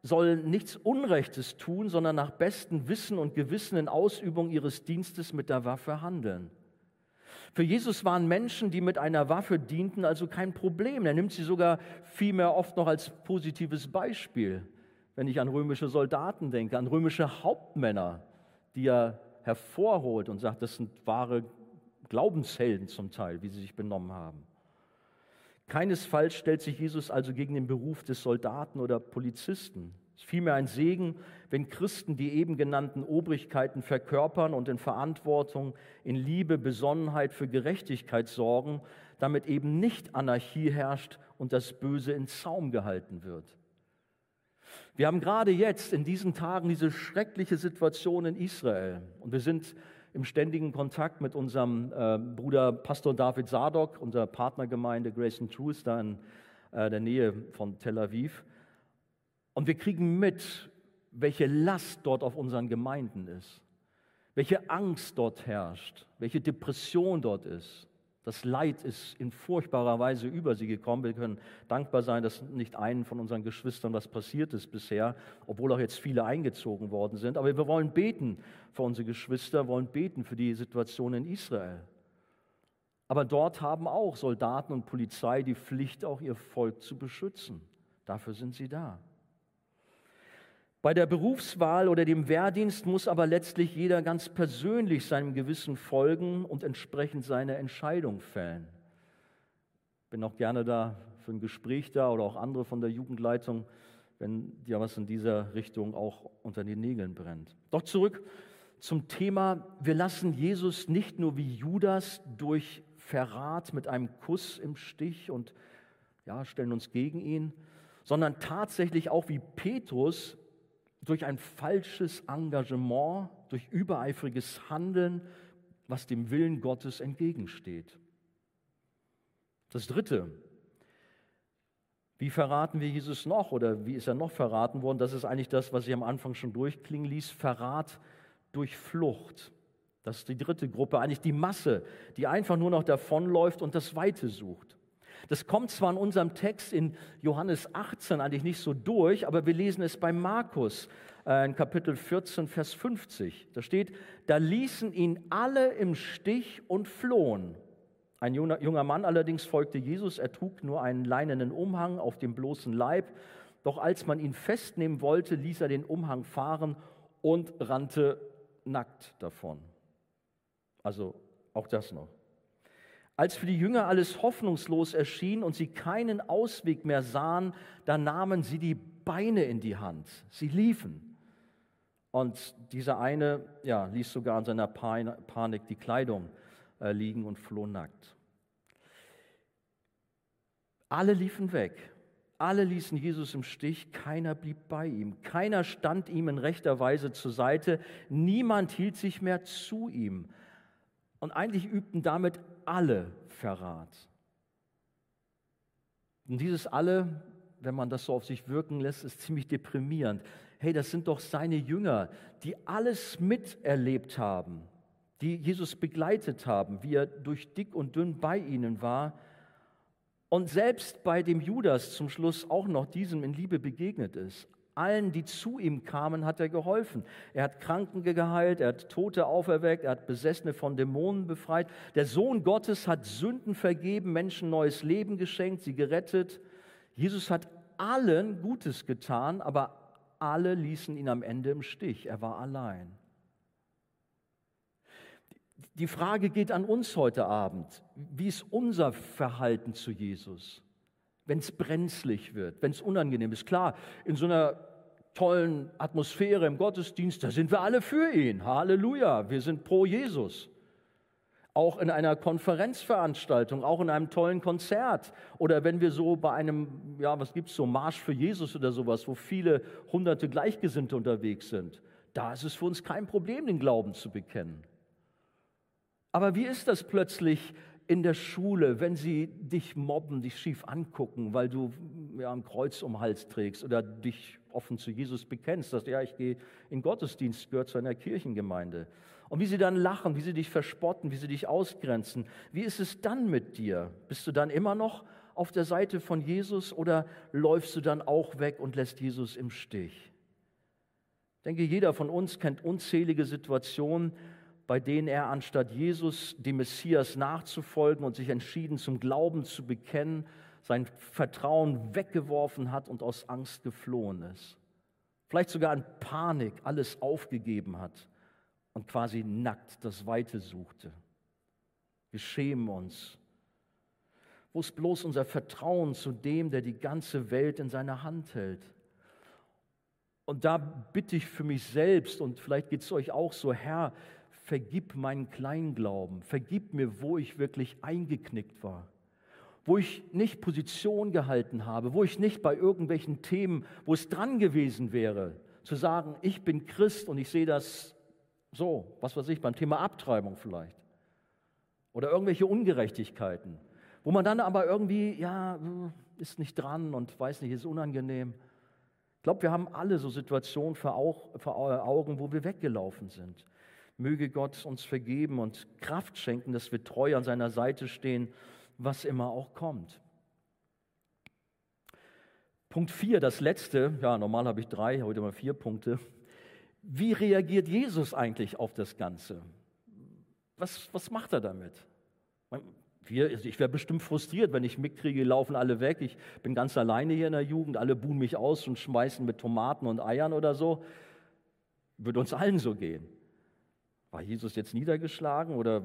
sollen nichts Unrechtes tun, sondern nach bestem Wissen und Gewissen in Ausübung ihres Dienstes mit der Waffe handeln. Für Jesus waren Menschen, die mit einer Waffe dienten, also kein Problem. Er nimmt sie sogar vielmehr oft noch als positives Beispiel. Wenn ich an römische Soldaten denke, an römische Hauptmänner, die er hervorholt und sagt, das sind wahre Glaubenshelden zum Teil, wie sie sich benommen haben. Keinesfalls stellt sich Jesus also gegen den Beruf des Soldaten oder Polizisten. Es ist vielmehr ein Segen, wenn Christen die eben genannten Obrigkeiten verkörpern und in Verantwortung, in Liebe, Besonnenheit für Gerechtigkeit sorgen, damit eben nicht Anarchie herrscht und das Böse in Zaum gehalten wird. Wir haben gerade jetzt in diesen Tagen diese schreckliche Situation in Israel und wir sind im ständigen Kontakt mit unserem äh, Bruder Pastor David Sadok, unserer Partnergemeinde Grace and Truth, da in äh, der Nähe von Tel Aviv. Und wir kriegen mit, welche Last dort auf unseren Gemeinden ist, welche Angst dort herrscht, welche Depression dort ist. Das Leid ist in furchtbarer Weise über sie gekommen. Wir können dankbar sein, dass nicht einen von unseren Geschwistern was passiert ist bisher, obwohl auch jetzt viele eingezogen worden sind. Aber wir wollen beten für unsere Geschwister, wollen beten für die Situation in Israel. Aber dort haben auch Soldaten und Polizei die Pflicht, auch ihr Volk zu beschützen. Dafür sind sie da. Bei der Berufswahl oder dem Wehrdienst muss aber letztlich jeder ganz persönlich seinem Gewissen folgen und entsprechend seine Entscheidung fällen. Bin auch gerne da für ein Gespräch da oder auch andere von der Jugendleitung, wenn dir was in dieser Richtung auch unter den Nägeln brennt. Doch zurück zum Thema, wir lassen Jesus nicht nur wie Judas durch Verrat mit einem Kuss im Stich und ja, stellen uns gegen ihn, sondern tatsächlich auch wie Petrus durch ein falsches Engagement, durch übereifriges Handeln, was dem Willen Gottes entgegensteht. Das Dritte, wie verraten wir Jesus noch oder wie ist er noch verraten worden? Das ist eigentlich das, was ich am Anfang schon durchklingen ließ, Verrat durch Flucht. Das ist die dritte Gruppe, eigentlich die Masse, die einfach nur noch davonläuft und das Weite sucht. Das kommt zwar in unserem Text in Johannes 18 eigentlich nicht so durch, aber wir lesen es bei Markus äh, in Kapitel 14, Vers 50. Da steht, da ließen ihn alle im Stich und flohen. Ein junger Mann allerdings folgte Jesus, er trug nur einen leinenen Umhang auf dem bloßen Leib. Doch als man ihn festnehmen wollte, ließ er den Umhang fahren und rannte nackt davon. Also auch das noch. Als für die Jünger alles hoffnungslos erschien und sie keinen Ausweg mehr sahen, da nahmen sie die Beine in die Hand. Sie liefen. Und dieser eine ja, ließ sogar an seiner Panik die Kleidung äh, liegen und floh nackt. Alle liefen weg. Alle ließen Jesus im Stich, keiner blieb bei ihm, keiner stand ihm in rechter Weise zur Seite, niemand hielt sich mehr zu ihm. Und eigentlich übten damit alle Verrat. Und dieses alle, wenn man das so auf sich wirken lässt, ist ziemlich deprimierend. Hey, das sind doch seine Jünger, die alles miterlebt haben, die Jesus begleitet haben, wie er durch dick und dünn bei ihnen war und selbst bei dem Judas zum Schluss auch noch diesem in Liebe begegnet ist. Allen, die zu ihm kamen, hat er geholfen. Er hat Kranken geheilt, er hat Tote auferweckt, er hat Besessene von Dämonen befreit. Der Sohn Gottes hat Sünden vergeben, Menschen neues Leben geschenkt, sie gerettet. Jesus hat allen Gutes getan, aber alle ließen ihn am Ende im Stich. Er war allein. Die Frage geht an uns heute Abend. Wie ist unser Verhalten zu Jesus? Wenn es brenzlig wird, wenn es unangenehm ist. Klar, in so einer tollen Atmosphäre im Gottesdienst, da sind wir alle für ihn. Halleluja, wir sind pro Jesus. Auch in einer Konferenzveranstaltung, auch in einem tollen Konzert oder wenn wir so bei einem, ja, was gibt es so, Marsch für Jesus oder sowas, wo viele hunderte Gleichgesinnte unterwegs sind. Da ist es für uns kein Problem, den Glauben zu bekennen. Aber wie ist das plötzlich in der Schule, wenn sie dich mobben, dich schief angucken, weil du ja, ein Kreuz um den Hals trägst oder dich offen zu Jesus bekennst, dass ja, ich gehe in Gottesdienst, gehört zu einer Kirchengemeinde. Und wie sie dann lachen, wie sie dich verspotten, wie sie dich ausgrenzen. Wie ist es dann mit dir? Bist du dann immer noch auf der Seite von Jesus oder läufst du dann auch weg und lässt Jesus im Stich? Ich denke, jeder von uns kennt unzählige Situationen, bei denen er anstatt Jesus, dem Messias, nachzufolgen und sich entschieden zum Glauben zu bekennen, sein Vertrauen weggeworfen hat und aus Angst geflohen ist. Vielleicht sogar in Panik alles aufgegeben hat und quasi nackt das Weite suchte. Wir schämen uns. Wo ist bloß unser Vertrauen zu dem, der die ganze Welt in seiner Hand hält? Und da bitte ich für mich selbst, und vielleicht geht es euch auch so, Herr, vergib meinen Kleinglauben, vergib mir, wo ich wirklich eingeknickt war, wo ich nicht Position gehalten habe, wo ich nicht bei irgendwelchen Themen, wo es dran gewesen wäre, zu sagen, ich bin Christ und ich sehe das so, was weiß ich, beim Thema Abtreibung vielleicht oder irgendwelche Ungerechtigkeiten, wo man dann aber irgendwie, ja, ist nicht dran und weiß nicht, ist unangenehm. Ich glaube, wir haben alle so Situationen vor Augen, wo wir weggelaufen sind. Möge Gott uns vergeben und Kraft schenken, dass wir treu an seiner Seite stehen, was immer auch kommt. Punkt 4, das letzte, ja, normal habe ich drei, heute mal vier Punkte. Wie reagiert Jesus eigentlich auf das Ganze? Was, was macht er damit? Ich wäre bestimmt frustriert, wenn ich mitkriege, laufen alle weg, ich bin ganz alleine hier in der Jugend, alle buhen mich aus und schmeißen mit Tomaten und Eiern oder so. Würde uns allen so gehen. War Jesus jetzt niedergeschlagen oder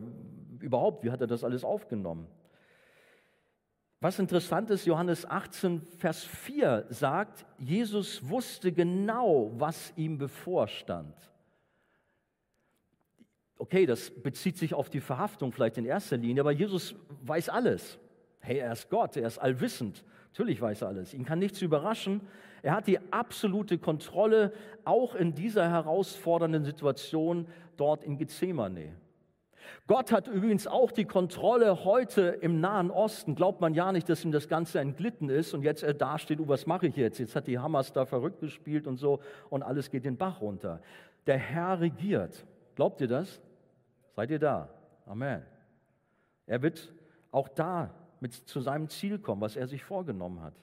überhaupt, wie hat er das alles aufgenommen? Was interessant ist, Johannes 18, Vers 4 sagt, Jesus wusste genau, was ihm bevorstand. Okay, das bezieht sich auf die Verhaftung vielleicht in erster Linie, aber Jesus weiß alles. Hey, er ist Gott, er ist allwissend. Natürlich weiß er alles. Ihn kann nichts überraschen. Er hat die absolute Kontrolle, auch in dieser herausfordernden Situation dort in Gethsemane. Gott hat übrigens auch die Kontrolle heute im Nahen Osten. Glaubt man ja nicht, dass ihm das Ganze entglitten ist und jetzt er dasteht, oh, was mache ich jetzt? Jetzt hat die Hamas da verrückt gespielt und so und alles geht den Bach runter. Der Herr regiert. Glaubt ihr das? Seid ihr da? Amen. Er wird auch da mit zu seinem Ziel kommen, was er sich vorgenommen hat.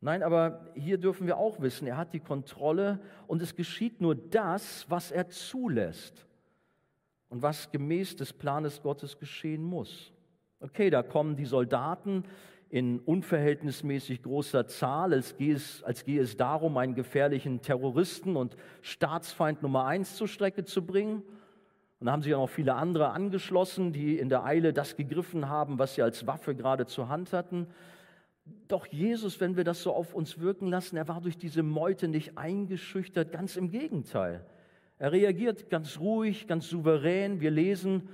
Nein, aber hier dürfen wir auch wissen, er hat die Kontrolle und es geschieht nur das, was er zulässt und was gemäß des Planes Gottes geschehen muss. Okay, da kommen die Soldaten in unverhältnismäßig großer Zahl, als gehe, es, als gehe es darum, einen gefährlichen Terroristen und Staatsfeind Nummer eins zur Strecke zu bringen. Und da haben sich auch noch viele andere angeschlossen, die in der Eile das gegriffen haben, was sie als Waffe gerade zur Hand hatten. Doch Jesus, wenn wir das so auf uns wirken lassen, er war durch diese Meute nicht eingeschüchtert, ganz im Gegenteil. Er reagiert ganz ruhig, ganz souverän. Wir lesen,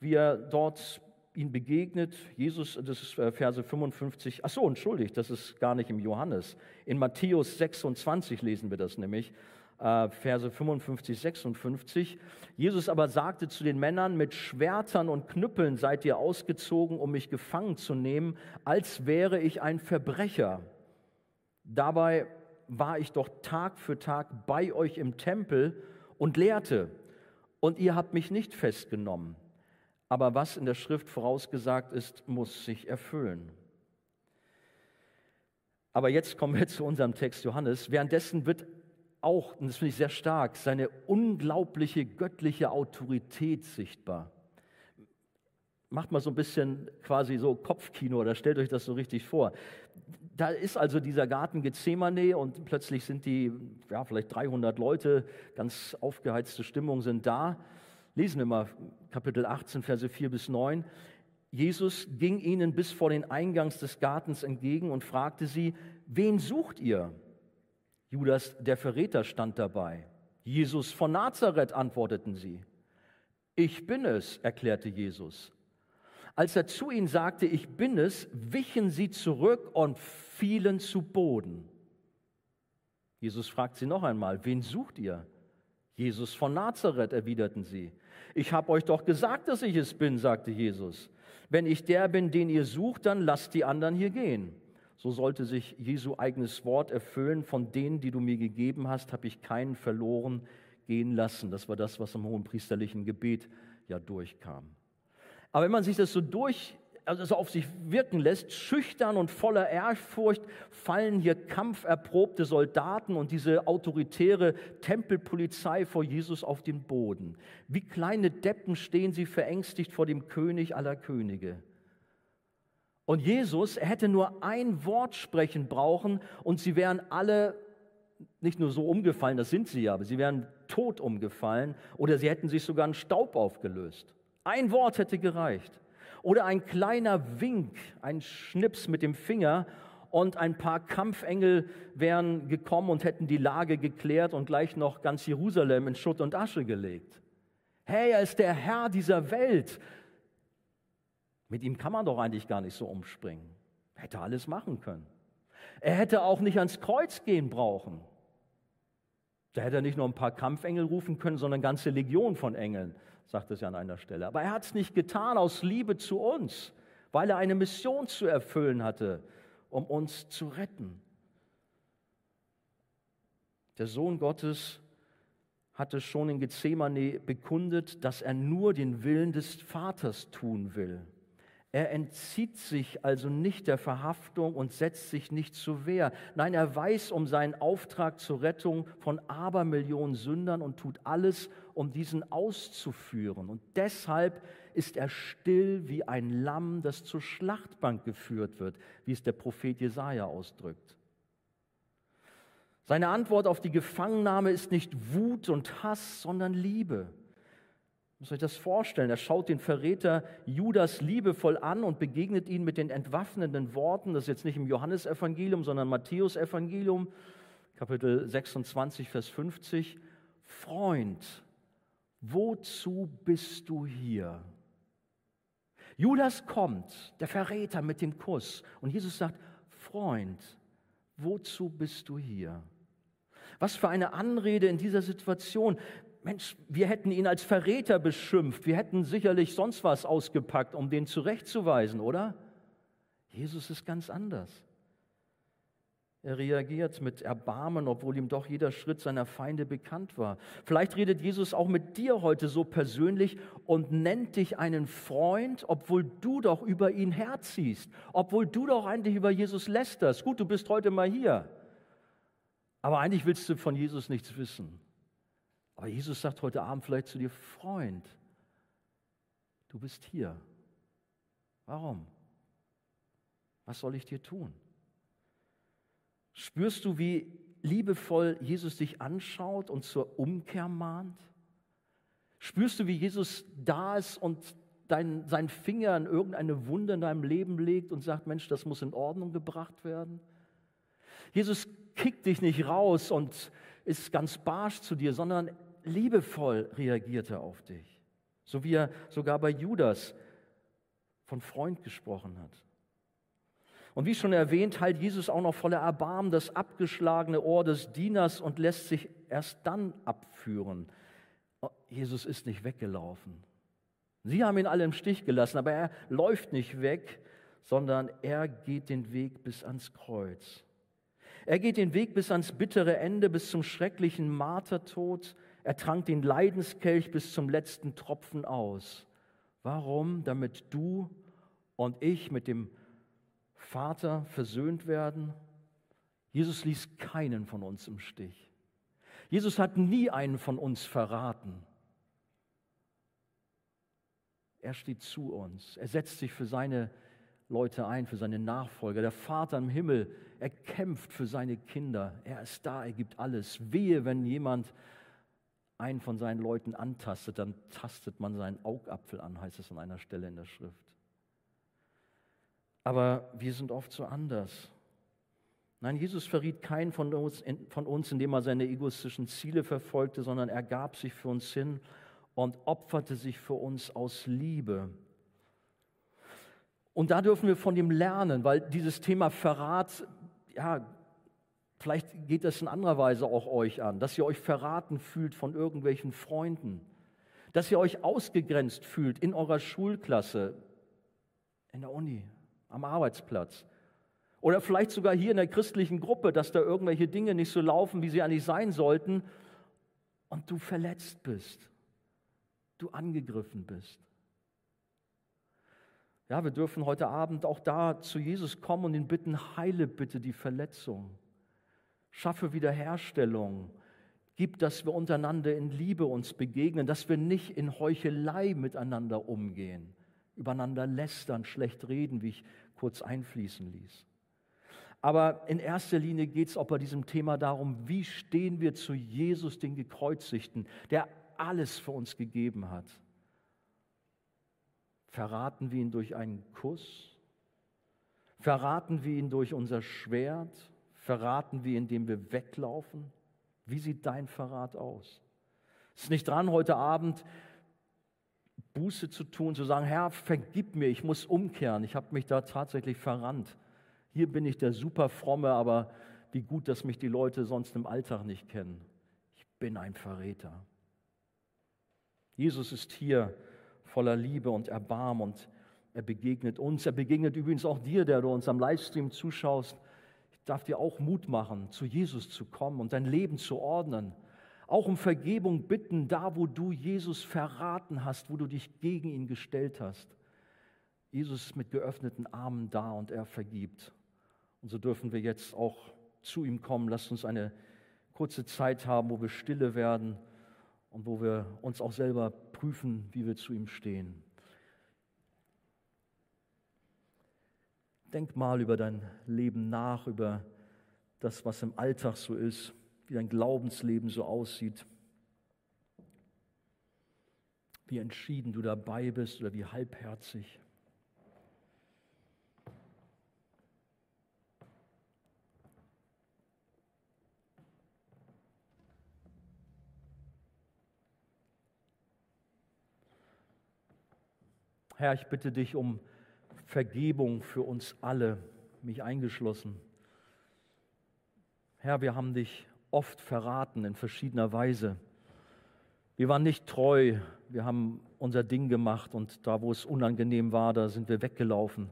wie er dort ihn begegnet. Jesus, das ist äh, Verse 55. Ach so, entschuldigt, das ist gar nicht im Johannes. In Matthäus 26 lesen wir das nämlich. Äh, Verse 55, 56. Jesus aber sagte zu den Männern, mit Schwertern und Knüppeln seid ihr ausgezogen, um mich gefangen zu nehmen, als wäre ich ein Verbrecher. Dabei war ich doch Tag für Tag bei euch im Tempel und lehrte, und ihr habt mich nicht festgenommen. Aber was in der Schrift vorausgesagt ist, muss sich erfüllen. Aber jetzt kommen wir zu unserem Text Johannes. Währenddessen wird auch, und das finde ich sehr stark, seine unglaubliche göttliche Autorität sichtbar. Macht mal so ein bisschen quasi so Kopfkino oder stellt euch das so richtig vor. Da ist also dieser Garten Gethsemane und plötzlich sind die, ja, vielleicht 300 Leute, ganz aufgeheizte Stimmung sind da. Lesen wir mal Kapitel 18, Verse 4 bis 9. Jesus ging ihnen bis vor den Eingangs des Gartens entgegen und fragte sie, wen sucht ihr? Judas, der Verräter, stand dabei. Jesus von Nazareth, antworteten sie. Ich bin es, erklärte Jesus. Als er zu ihnen sagte, ich bin es, wichen sie zurück und fielen zu Boden. Jesus fragt sie noch einmal, wen sucht ihr? Jesus von Nazareth, erwiderten sie. Ich habe euch doch gesagt, dass ich es bin, sagte Jesus. Wenn ich der bin, den ihr sucht, dann lasst die anderen hier gehen so sollte sich Jesu eigenes Wort erfüllen. Von denen, die du mir gegeben hast, habe ich keinen verloren gehen lassen. Das war das, was im hohen priesterlichen Gebet ja durchkam. Aber wenn man sich das so durch, also auf sich wirken lässt, schüchtern und voller Ehrfurcht fallen hier kampferprobte Soldaten und diese autoritäre Tempelpolizei vor Jesus auf den Boden. Wie kleine Deppen stehen sie verängstigt vor dem König aller Könige. Und Jesus, er hätte nur ein Wort sprechen brauchen und sie wären alle nicht nur so umgefallen, das sind sie ja, aber sie wären tot umgefallen oder sie hätten sich sogar in Staub aufgelöst. Ein Wort hätte gereicht. Oder ein kleiner Wink, ein Schnips mit dem Finger und ein paar Kampfengel wären gekommen und hätten die Lage geklärt und gleich noch ganz Jerusalem in Schutt und Asche gelegt. Hey, er ist der Herr dieser Welt. Mit ihm kann man doch eigentlich gar nicht so umspringen. Hätte alles machen können. Er hätte auch nicht ans Kreuz gehen brauchen. Da hätte er nicht nur ein paar Kampfengel rufen können, sondern eine ganze Legion von Engeln, sagt es ja an einer Stelle. Aber er hat es nicht getan aus Liebe zu uns, weil er eine Mission zu erfüllen hatte, um uns zu retten. Der Sohn Gottes hatte schon in Gethsemane bekundet, dass er nur den Willen des Vaters tun will. Er entzieht sich also nicht der Verhaftung und setzt sich nicht zur Wehr. Nein, er weiß um seinen Auftrag zur Rettung von Abermillionen Sündern und tut alles, um diesen auszuführen. Und deshalb ist er still wie ein Lamm, das zur Schlachtbank geführt wird, wie es der Prophet Jesaja ausdrückt. Seine Antwort auf die Gefangennahme ist nicht Wut und Hass, sondern Liebe. Muss euch das vorstellen. Er schaut den Verräter Judas liebevoll an und begegnet ihn mit den entwaffnenden Worten. Das ist jetzt nicht im Johannesevangelium, sondern Matthäusevangelium, Kapitel 26, Vers 50. Freund, wozu bist du hier? Judas kommt, der Verräter mit dem Kuss. Und Jesus sagt, Freund, wozu bist du hier? Was für eine Anrede in dieser Situation. Mensch, wir hätten ihn als Verräter beschimpft. Wir hätten sicherlich sonst was ausgepackt, um den zurechtzuweisen, oder? Jesus ist ganz anders. Er reagiert mit Erbarmen, obwohl ihm doch jeder Schritt seiner Feinde bekannt war. Vielleicht redet Jesus auch mit dir heute so persönlich und nennt dich einen Freund, obwohl du doch über ihn herziehst, obwohl du doch eigentlich über Jesus lästerst. Gut, du bist heute mal hier, aber eigentlich willst du von Jesus nichts wissen. Aber Jesus sagt heute Abend vielleicht zu dir, Freund, du bist hier. Warum? Was soll ich dir tun? Spürst du, wie liebevoll Jesus dich anschaut und zur Umkehr mahnt? Spürst du, wie Jesus da ist und dein, seinen Finger an irgendeine Wunde in deinem Leben legt und sagt, Mensch, das muss in Ordnung gebracht werden? Jesus kickt dich nicht raus und ist ganz barsch zu dir, sondern liebevoll reagiert er auf dich. So wie er sogar bei Judas von Freund gesprochen hat. Und wie schon erwähnt, heilt Jesus auch noch voller Erbarmen das abgeschlagene Ohr des Dieners und lässt sich erst dann abführen. Oh, Jesus ist nicht weggelaufen. Sie haben ihn alle im Stich gelassen, aber er läuft nicht weg, sondern er geht den Weg bis ans Kreuz. Er geht den Weg bis ans bittere Ende, bis zum schrecklichen Martertod, er trank den Leidenskelch bis zum letzten Tropfen aus. Warum? Damit du und ich mit dem Vater versöhnt werden. Jesus ließ keinen von uns im Stich. Jesus hat nie einen von uns verraten. Er steht zu uns. Er setzt sich für seine Leute ein, für seine Nachfolger. Der Vater im Himmel, er kämpft für seine Kinder. Er ist da, er gibt alles. Wehe, wenn jemand einen von seinen Leuten antastet, dann tastet man seinen Augapfel an, heißt es an einer Stelle in der Schrift. Aber wir sind oft so anders. Nein, Jesus verriet keinen von uns, von uns, indem er seine egoistischen Ziele verfolgte, sondern er gab sich für uns hin und opferte sich für uns aus Liebe. Und da dürfen wir von ihm lernen, weil dieses Thema Verrat, ja, Vielleicht geht das in anderer Weise auch euch an, dass ihr euch verraten fühlt von irgendwelchen Freunden, dass ihr euch ausgegrenzt fühlt in eurer Schulklasse, in der Uni, am Arbeitsplatz oder vielleicht sogar hier in der christlichen Gruppe, dass da irgendwelche Dinge nicht so laufen, wie sie eigentlich sein sollten und du verletzt bist, du angegriffen bist. Ja, wir dürfen heute Abend auch da zu Jesus kommen und ihn bitten, heile bitte die Verletzung. Schaffe Wiederherstellung. Gib, dass wir untereinander in Liebe uns begegnen, dass wir nicht in Heuchelei miteinander umgehen, übereinander lästern, schlecht reden, wie ich kurz einfließen ließ. Aber in erster Linie geht es auch bei diesem Thema darum, wie stehen wir zu Jesus, den Gekreuzigten, der alles für uns gegeben hat. Verraten wir ihn durch einen Kuss? Verraten wir ihn durch unser Schwert? Verraten wir, indem wir weglaufen? Wie sieht dein Verrat aus? Es ist nicht dran, heute Abend Buße zu tun, zu sagen, Herr, vergib mir, ich muss umkehren, ich habe mich da tatsächlich verrannt. Hier bin ich der super fromme, aber wie gut, dass mich die Leute sonst im Alltag nicht kennen. Ich bin ein Verräter. Jesus ist hier voller Liebe und Erbarm und er begegnet uns. Er begegnet übrigens auch dir, der du uns am Livestream zuschaust darf dir auch Mut machen, zu Jesus zu kommen und dein Leben zu ordnen. Auch um Vergebung bitten, da wo du Jesus verraten hast, wo du dich gegen ihn gestellt hast. Jesus ist mit geöffneten Armen da und er vergibt. Und so dürfen wir jetzt auch zu ihm kommen. Lasst uns eine kurze Zeit haben, wo wir stille werden und wo wir uns auch selber prüfen, wie wir zu ihm stehen. Denk mal über dein Leben nach, über das, was im Alltag so ist, wie dein Glaubensleben so aussieht. wie entschieden du dabei bist oder wie halbherzig. Herr, ich bitte dich um Vergebung für uns alle, mich eingeschlossen. Herr, wir haben dich oft verraten in verschiedener Weise. Wir waren nicht treu, wir haben unser Ding gemacht und da, wo es unangenehm war, da sind wir weggelaufen.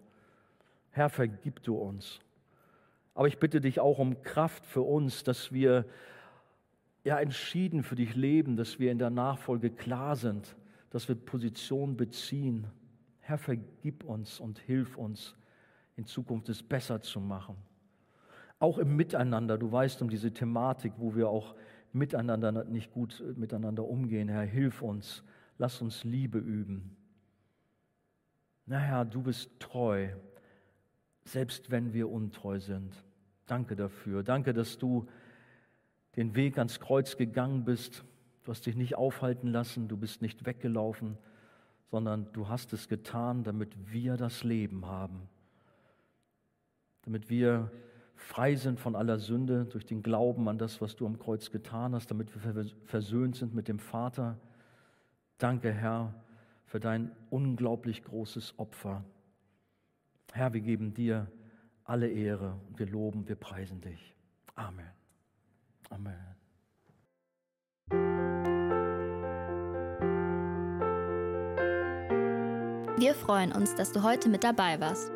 Herr, vergib du uns. Aber ich bitte dich auch um Kraft für uns, dass wir ja entschieden für dich leben, dass wir in der Nachfolge klar sind, dass wir Position beziehen. Herr, vergib uns und hilf uns, in Zukunft es besser zu machen. Auch im Miteinander, du weißt um diese Thematik, wo wir auch miteinander nicht gut äh, miteinander umgehen. Herr, hilf uns, lass uns Liebe üben. Na Herr, du bist treu, selbst wenn wir untreu sind. Danke dafür. Danke, dass du den Weg ans Kreuz gegangen bist. Du hast dich nicht aufhalten lassen, du bist nicht weggelaufen, sondern du hast es getan, damit wir das Leben haben, damit wir frei sind von aller Sünde durch den Glauben an das, was du am Kreuz getan hast, damit wir versöhnt sind mit dem Vater. Danke, Herr, für dein unglaublich großes Opfer. Herr, wir geben dir alle Ehre und wir loben, wir preisen dich. Amen. Amen. Wir freuen uns, dass du heute mit dabei warst.